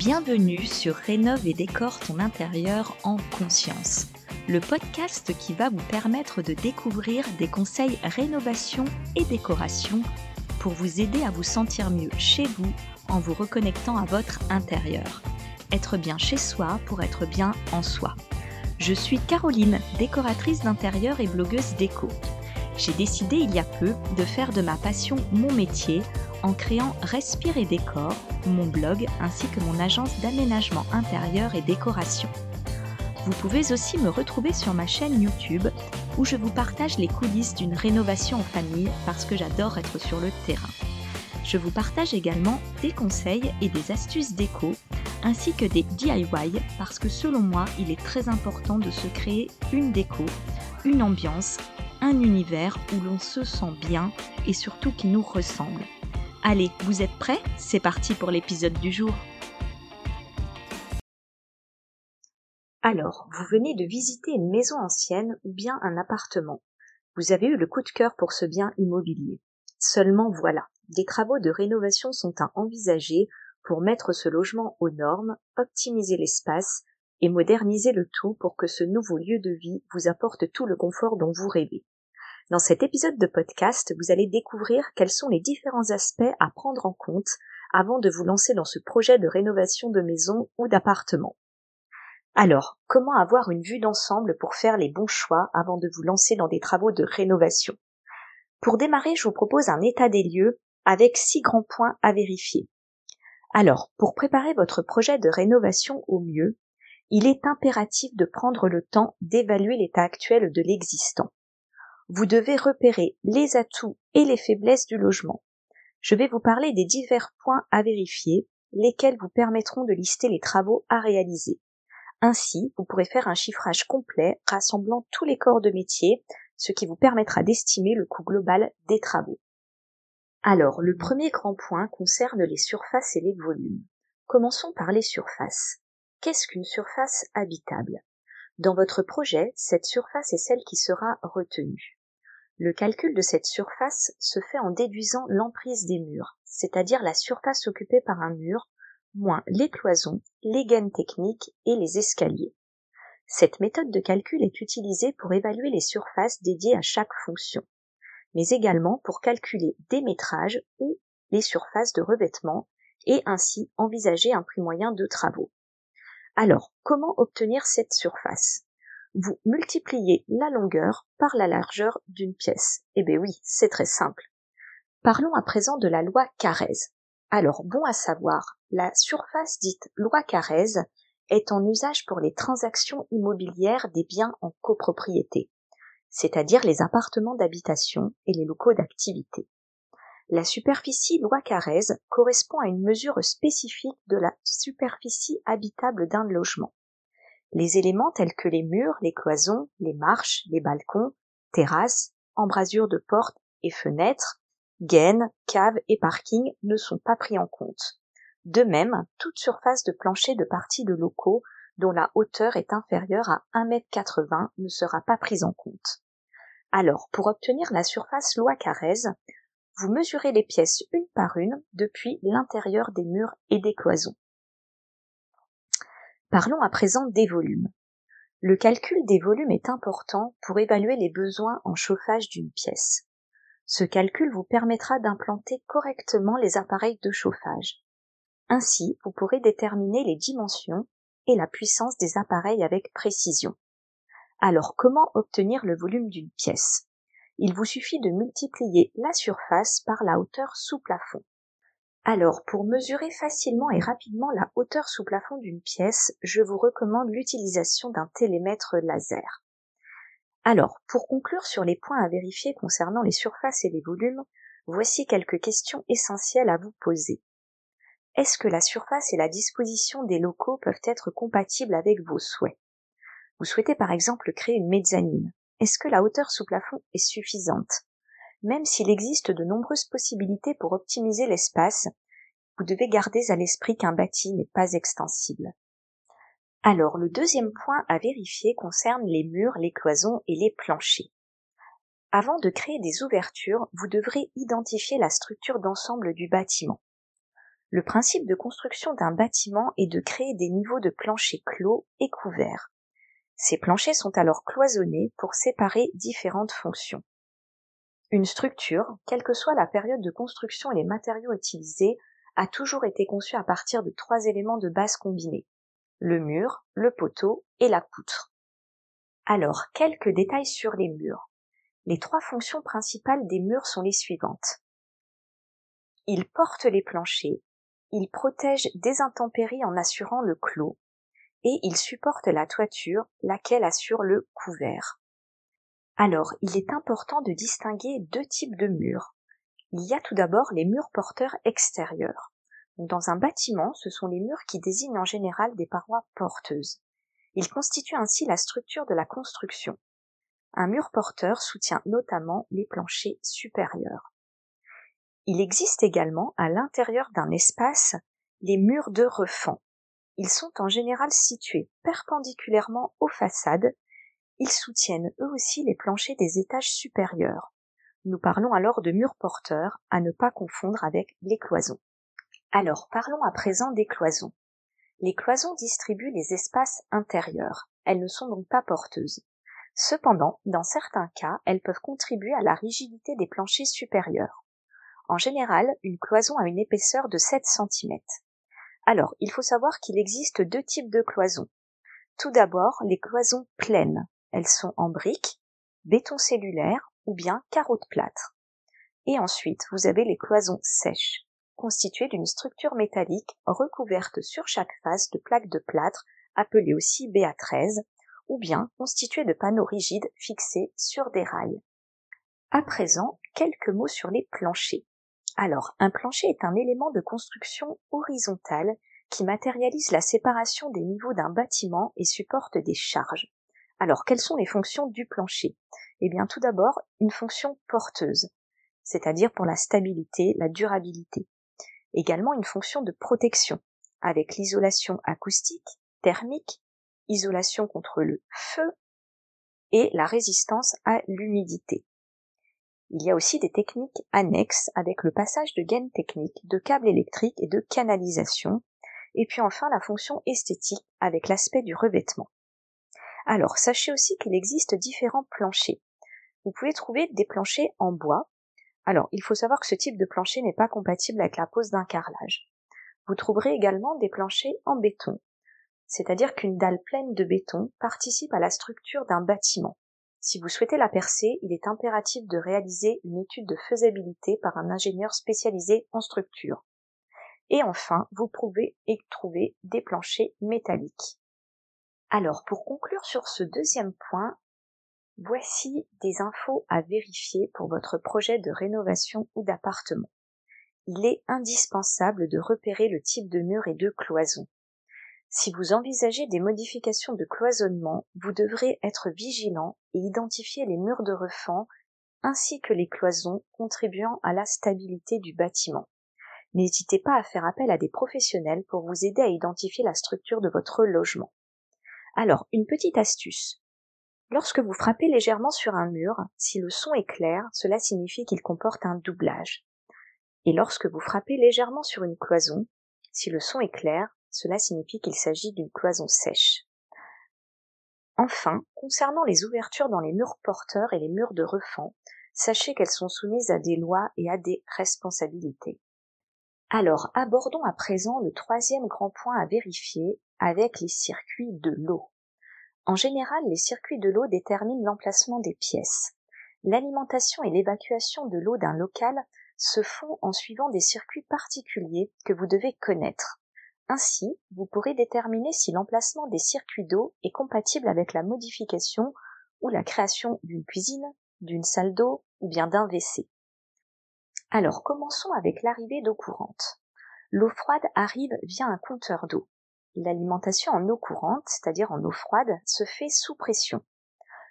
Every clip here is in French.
Bienvenue sur Rénove et décore ton intérieur en conscience, le podcast qui va vous permettre de découvrir des conseils rénovation et décoration pour vous aider à vous sentir mieux chez vous en vous reconnectant à votre intérieur. Être bien chez soi pour être bien en soi. Je suis Caroline, décoratrice d'intérieur et blogueuse déco. J'ai décidé il y a peu de faire de ma passion mon métier en créant Respire et Décor, mon blog ainsi que mon agence d'aménagement intérieur et décoration. Vous pouvez aussi me retrouver sur ma chaîne YouTube où je vous partage les coulisses d'une rénovation en famille parce que j'adore être sur le terrain. Je vous partage également des conseils et des astuces déco ainsi que des DIY parce que selon moi il est très important de se créer une déco, une ambiance, un univers où l'on se sent bien et surtout qui nous ressemble. Allez, vous êtes prêts? C'est parti pour l'épisode du jour. Alors, vous venez de visiter une maison ancienne ou bien un appartement. Vous avez eu le coup de cœur pour ce bien immobilier. Seulement voilà, des travaux de rénovation sont à envisager pour mettre ce logement aux normes, optimiser l'espace et moderniser le tout pour que ce nouveau lieu de vie vous apporte tout le confort dont vous rêvez. Dans cet épisode de podcast, vous allez découvrir quels sont les différents aspects à prendre en compte avant de vous lancer dans ce projet de rénovation de maison ou d'appartement. Alors, comment avoir une vue d'ensemble pour faire les bons choix avant de vous lancer dans des travaux de rénovation? Pour démarrer, je vous propose un état des lieux avec six grands points à vérifier. Alors, pour préparer votre projet de rénovation au mieux, il est impératif de prendre le temps d'évaluer l'état actuel de l'existant vous devez repérer les atouts et les faiblesses du logement. Je vais vous parler des divers points à vérifier, lesquels vous permettront de lister les travaux à réaliser. Ainsi, vous pourrez faire un chiffrage complet rassemblant tous les corps de métier, ce qui vous permettra d'estimer le coût global des travaux. Alors, le premier grand point concerne les surfaces et les volumes. Commençons par les surfaces. Qu'est-ce qu'une surface habitable? Dans votre projet, cette surface est celle qui sera retenue. Le calcul de cette surface se fait en déduisant l'emprise des murs, c'est-à-dire la surface occupée par un mur, moins les cloisons, les gaines techniques et les escaliers. Cette méthode de calcul est utilisée pour évaluer les surfaces dédiées à chaque fonction, mais également pour calculer des métrages ou les surfaces de revêtement et ainsi envisager un prix moyen de travaux. Alors, comment obtenir cette surface? Vous multipliez la longueur par la largeur d'une pièce. Eh bien oui, c'est très simple. Parlons à présent de la loi Carrez. Alors, bon à savoir, la surface dite loi Carrez est en usage pour les transactions immobilières des biens en copropriété, c'est-à-dire les appartements d'habitation et les locaux d'activité. La superficie loi Carrez correspond à une mesure spécifique de la superficie habitable d'un logement. Les éléments tels que les murs, les cloisons, les marches, les balcons, terrasses, embrasures de portes et fenêtres, gaines, caves et parkings ne sont pas pris en compte. De même, toute surface de plancher de parties de locaux dont la hauteur est inférieure à 1,80 m ne sera pas prise en compte. Alors, pour obtenir la surface loi Carrez, vous mesurez les pièces une par une depuis l'intérieur des murs et des cloisons. Parlons à présent des volumes. Le calcul des volumes est important pour évaluer les besoins en chauffage d'une pièce. Ce calcul vous permettra d'implanter correctement les appareils de chauffage. Ainsi, vous pourrez déterminer les dimensions et la puissance des appareils avec précision. Alors, comment obtenir le volume d'une pièce? Il vous suffit de multiplier la surface par la hauteur sous plafond. Alors, pour mesurer facilement et rapidement la hauteur sous plafond d'une pièce, je vous recommande l'utilisation d'un télémètre laser. Alors, pour conclure sur les points à vérifier concernant les surfaces et les volumes, voici quelques questions essentielles à vous poser. Est-ce que la surface et la disposition des locaux peuvent être compatibles avec vos souhaits? Vous souhaitez par exemple créer une mezzanine. Est-ce que la hauteur sous plafond est suffisante? Même s'il existe de nombreuses possibilités pour optimiser l'espace, vous devez garder à l'esprit qu'un bâti n'est pas extensible. Alors, le deuxième point à vérifier concerne les murs, les cloisons et les planchers. Avant de créer des ouvertures, vous devrez identifier la structure d'ensemble du bâtiment. Le principe de construction d'un bâtiment est de créer des niveaux de plancher clos et couverts. Ces planchers sont alors cloisonnés pour séparer différentes fonctions. Une structure, quelle que soit la période de construction et les matériaux utilisés, a toujours été conçue à partir de trois éléments de base combinés. Le mur, le poteau et la poutre. Alors, quelques détails sur les murs. Les trois fonctions principales des murs sont les suivantes. Ils portent les planchers, ils protègent des intempéries en assurant le clos, et ils supportent la toiture, laquelle assure le couvert. Alors, il est important de distinguer deux types de murs. Il y a tout d'abord les murs porteurs extérieurs. Dans un bâtiment, ce sont les murs qui désignent en général des parois porteuses. Ils constituent ainsi la structure de la construction. Un mur porteur soutient notamment les planchers supérieurs. Il existe également à l'intérieur d'un espace les murs de refend. Ils sont en général situés perpendiculairement aux façades ils soutiennent eux aussi les planchers des étages supérieurs. Nous parlons alors de murs porteurs, à ne pas confondre avec les cloisons. Alors parlons à présent des cloisons. Les cloisons distribuent les espaces intérieurs. Elles ne sont donc pas porteuses. Cependant, dans certains cas, elles peuvent contribuer à la rigidité des planchers supérieurs. En général, une cloison a une épaisseur de 7 cm. Alors, il faut savoir qu'il existe deux types de cloisons. Tout d'abord, les cloisons pleines, elles sont en briques, béton cellulaire ou bien carreaux de plâtre. Et ensuite, vous avez les cloisons sèches, constituées d'une structure métallique recouverte sur chaque face de plaques de plâtre, appelées aussi BA13, ou bien constituées de panneaux rigides fixés sur des rails. À présent, quelques mots sur les planchers. Alors, un plancher est un élément de construction horizontale qui matérialise la séparation des niveaux d'un bâtiment et supporte des charges. Alors, quelles sont les fonctions du plancher? Eh bien, tout d'abord, une fonction porteuse, c'est-à-dire pour la stabilité, la durabilité. Également une fonction de protection, avec l'isolation acoustique, thermique, isolation contre le feu et la résistance à l'humidité. Il y a aussi des techniques annexes avec le passage de gaines techniques, de câbles électriques et de canalisation, et puis enfin la fonction esthétique avec l'aspect du revêtement. Alors, sachez aussi qu'il existe différents planchers. Vous pouvez trouver des planchers en bois. Alors, il faut savoir que ce type de plancher n'est pas compatible avec la pose d'un carrelage. Vous trouverez également des planchers en béton, c'est-à-dire qu'une dalle pleine de béton participe à la structure d'un bâtiment. Si vous souhaitez la percer, il est impératif de réaliser une étude de faisabilité par un ingénieur spécialisé en structure. Et enfin, vous pouvez y trouver des planchers métalliques. Alors, pour conclure sur ce deuxième point, voici des infos à vérifier pour votre projet de rénovation ou d'appartement. Il est indispensable de repérer le type de mur et de cloison. Si vous envisagez des modifications de cloisonnement, vous devrez être vigilant et identifier les murs de refend ainsi que les cloisons contribuant à la stabilité du bâtiment. N'hésitez pas à faire appel à des professionnels pour vous aider à identifier la structure de votre logement. Alors, une petite astuce. Lorsque vous frappez légèrement sur un mur, si le son est clair, cela signifie qu'il comporte un doublage. Et lorsque vous frappez légèrement sur une cloison, si le son est clair, cela signifie qu'il s'agit d'une cloison sèche. Enfin, concernant les ouvertures dans les murs porteurs et les murs de refend, sachez qu'elles sont soumises à des lois et à des responsabilités. Alors, abordons à présent le troisième grand point à vérifier avec les circuits de l'eau. En général, les circuits de l'eau déterminent l'emplacement des pièces. L'alimentation et l'évacuation de l'eau d'un local se font en suivant des circuits particuliers que vous devez connaître. Ainsi, vous pourrez déterminer si l'emplacement des circuits d'eau est compatible avec la modification ou la création d'une cuisine, d'une salle d'eau ou bien d'un WC. Alors commençons avec l'arrivée d'eau courante. L'eau froide arrive via un compteur d'eau. L'alimentation en eau courante, c'est-à-dire en eau froide, se fait sous pression.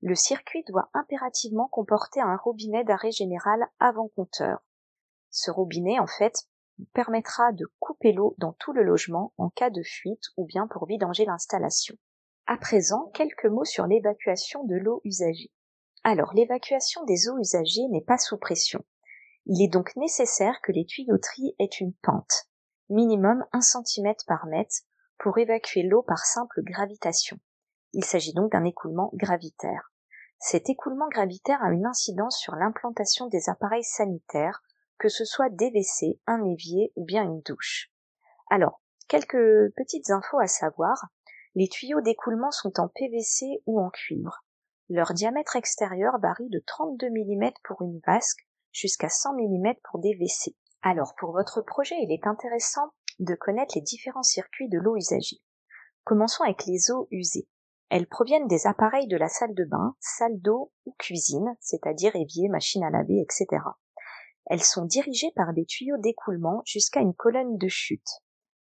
Le circuit doit impérativement comporter un robinet d'arrêt général avant compteur. Ce robinet, en fait, permettra de couper l'eau dans tout le logement en cas de fuite ou bien pour vidanger l'installation. À présent, quelques mots sur l'évacuation de l'eau usagée. Alors, l'évacuation des eaux usagées n'est pas sous pression. Il est donc nécessaire que les tuyauteries aient une pente. minimum 1 cm par mètre, pour évacuer l'eau par simple gravitation. Il s'agit donc d'un écoulement gravitaire. Cet écoulement gravitaire a une incidence sur l'implantation des appareils sanitaires, que ce soit des WC, un évier ou bien une douche. Alors, quelques petites infos à savoir. Les tuyaux d'écoulement sont en PVC ou en cuivre. Leur diamètre extérieur varie de 32 mm pour une vasque jusqu'à 100 mm pour des WC. Alors, pour votre projet, il est intéressant de connaître les différents circuits de l'eau usagée. Commençons avec les eaux usées. Elles proviennent des appareils de la salle de bain, salle d'eau ou cuisine, c'est-à-dire évier, machine à laver, etc. Elles sont dirigées par des tuyaux d'écoulement jusqu'à une colonne de chute,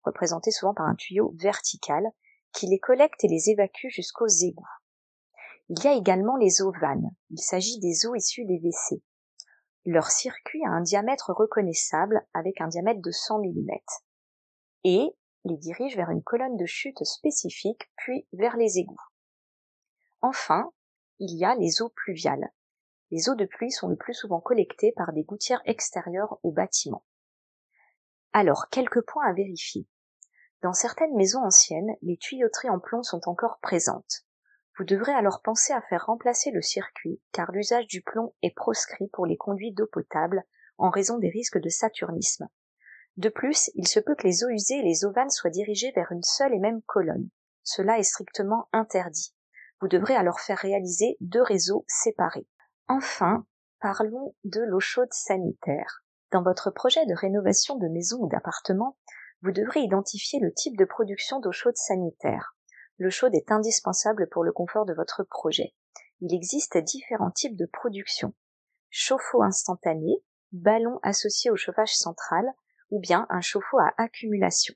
représentée souvent par un tuyau vertical, qui les collecte et les évacue jusqu'aux égouts. Il y a également les eaux vannes. Il s'agit des eaux issues des WC. Leur circuit a un diamètre reconnaissable avec un diamètre de 100 mm et les dirige vers une colonne de chute spécifique puis vers les égouts. Enfin, il y a les eaux pluviales. Les eaux de pluie sont le plus souvent collectées par des gouttières extérieures au bâtiment. Alors, quelques points à vérifier. Dans certaines maisons anciennes, les tuyauteries en plomb sont encore présentes. Vous devrez alors penser à faire remplacer le circuit, car l'usage du plomb est proscrit pour les conduits d'eau potable en raison des risques de saturnisme. De plus, il se peut que les eaux usées et les eaux vannes soient dirigées vers une seule et même colonne. Cela est strictement interdit. Vous devrez alors faire réaliser deux réseaux séparés. Enfin, parlons de l'eau chaude sanitaire. Dans votre projet de rénovation de maison ou d'appartement, vous devrez identifier le type de production d'eau chaude sanitaire. L'eau chaude est indispensable pour le confort de votre projet. Il existe différents types de production. Chauffe-eau instantané, ballon associé au chauffage central, ou bien un chauffe-eau à accumulation.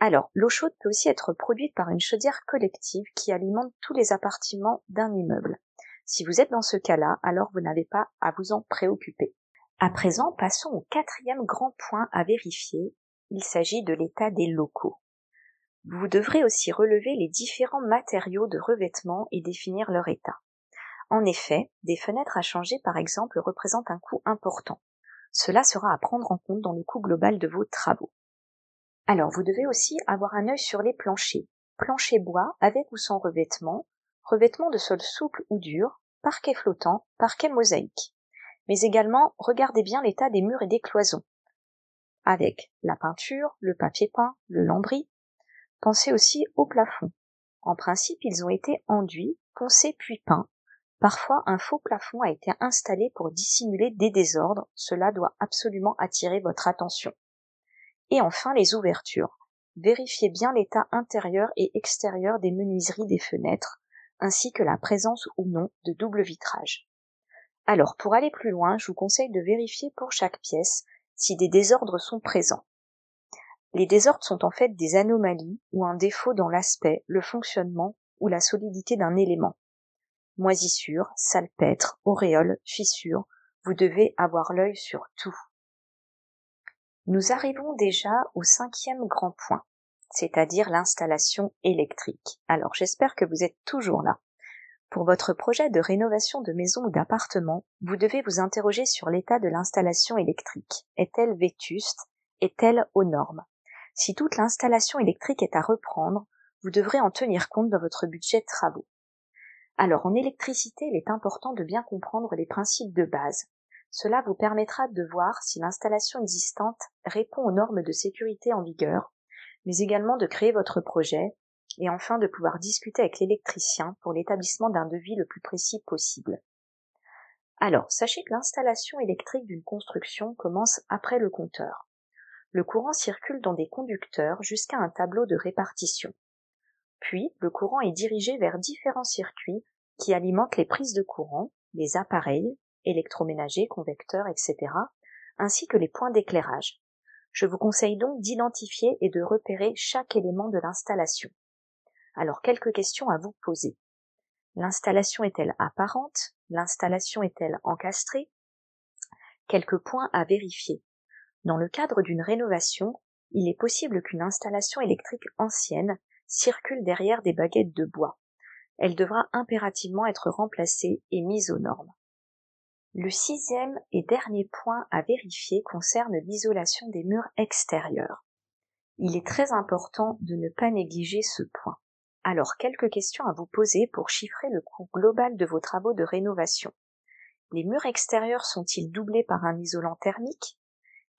Alors, l'eau chaude peut aussi être produite par une chaudière collective qui alimente tous les appartements d'un immeuble. Si vous êtes dans ce cas-là, alors vous n'avez pas à vous en préoccuper. À présent, passons au quatrième grand point à vérifier. Il s'agit de l'état des locaux. Vous devrez aussi relever les différents matériaux de revêtement et définir leur état. En effet, des fenêtres à changer par exemple représentent un coût important. Cela sera à prendre en compte dans le coût global de vos travaux. Alors vous devez aussi avoir un œil sur les planchers. Plancher bois avec ou sans revêtement, revêtement de sol souple ou dur, parquet flottant, parquet mosaïque. Mais également regardez bien l'état des murs et des cloisons. Avec la peinture, le papier peint, le lambris, Pensez aussi au plafond. En principe, ils ont été enduits, poncés puis peints. Parfois, un faux plafond a été installé pour dissimuler des désordres. Cela doit absolument attirer votre attention. Et enfin, les ouvertures. Vérifiez bien l'état intérieur et extérieur des menuiseries des fenêtres, ainsi que la présence ou non de double vitrage. Alors, pour aller plus loin, je vous conseille de vérifier pour chaque pièce si des désordres sont présents. Les désordres sont en fait des anomalies ou un défaut dans l'aspect, le fonctionnement ou la solidité d'un élément. Moisissure, salpêtre, auréole, fissure, vous devez avoir l'œil sur tout. Nous arrivons déjà au cinquième grand point, c'est-à-dire l'installation électrique. Alors j'espère que vous êtes toujours là. Pour votre projet de rénovation de maison ou d'appartement, vous devez vous interroger sur l'état de l'installation électrique. Est-elle vétuste? Est-elle aux normes? Si toute l'installation électrique est à reprendre, vous devrez en tenir compte dans votre budget de travaux. Alors en électricité, il est important de bien comprendre les principes de base. Cela vous permettra de voir si l'installation existante répond aux normes de sécurité en vigueur, mais également de créer votre projet et enfin de pouvoir discuter avec l'électricien pour l'établissement d'un devis le plus précis possible. Alors, sachez que l'installation électrique d'une construction commence après le compteur le courant circule dans des conducteurs jusqu'à un tableau de répartition. Puis, le courant est dirigé vers différents circuits qui alimentent les prises de courant, les appareils, électroménagers, convecteurs, etc., ainsi que les points d'éclairage. Je vous conseille donc d'identifier et de repérer chaque élément de l'installation. Alors quelques questions à vous poser. L'installation est-elle apparente? L'installation est-elle encastrée? Quelques points à vérifier. Dans le cadre d'une rénovation, il est possible qu'une installation électrique ancienne circule derrière des baguettes de bois. Elle devra impérativement être remplacée et mise aux normes. Le sixième et dernier point à vérifier concerne l'isolation des murs extérieurs. Il est très important de ne pas négliger ce point. Alors quelques questions à vous poser pour chiffrer le coût global de vos travaux de rénovation. Les murs extérieurs sont-ils doublés par un isolant thermique?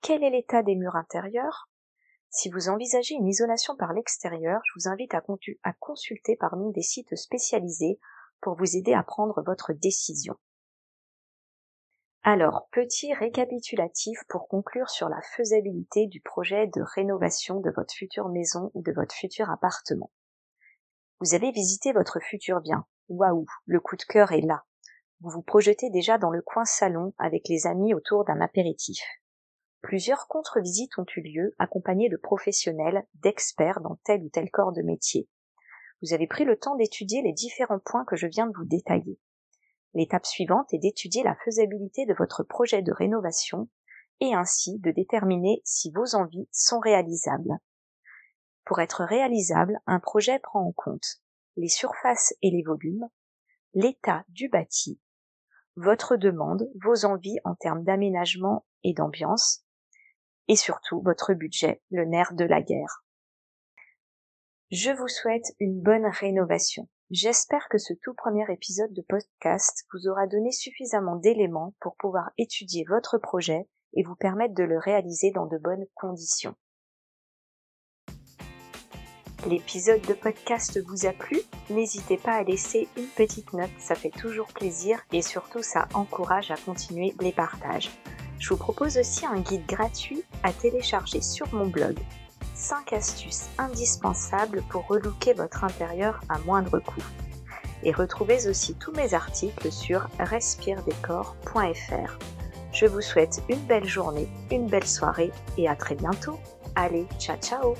Quel est l'état des murs intérieurs Si vous envisagez une isolation par l'extérieur, je vous invite à, consulter parmi des sites spécialisés pour vous aider à prendre votre décision. Alors, petit récapitulatif pour conclure sur la faisabilité du projet de rénovation de votre future maison ou de votre futur appartement. Vous avez visité votre futur bien. Waouh, le coup de cœur est là. Vous vous projetez déjà dans le coin salon avec les amis autour d'un apéritif. Plusieurs contre-visites ont eu lieu, accompagnées de professionnels, d'experts dans tel ou tel corps de métier. Vous avez pris le temps d'étudier les différents points que je viens de vous détailler. L'étape suivante est d'étudier la faisabilité de votre projet de rénovation et ainsi de déterminer si vos envies sont réalisables. Pour être réalisable, un projet prend en compte les surfaces et les volumes, l'état du bâti, votre demande, vos envies en termes d'aménagement et d'ambiance, et surtout votre budget, le nerf de la guerre. Je vous souhaite une bonne rénovation. J'espère que ce tout premier épisode de podcast vous aura donné suffisamment d'éléments pour pouvoir étudier votre projet et vous permettre de le réaliser dans de bonnes conditions. L'épisode de podcast vous a plu? N'hésitez pas à laisser une petite note, ça fait toujours plaisir et surtout ça encourage à continuer les partages. Je vous propose aussi un guide gratuit à télécharger sur mon blog. 5 astuces indispensables pour relooker votre intérieur à moindre coût. Et retrouvez aussi tous mes articles sur respiredécor.fr. Je vous souhaite une belle journée, une belle soirée et à très bientôt. Allez, ciao ciao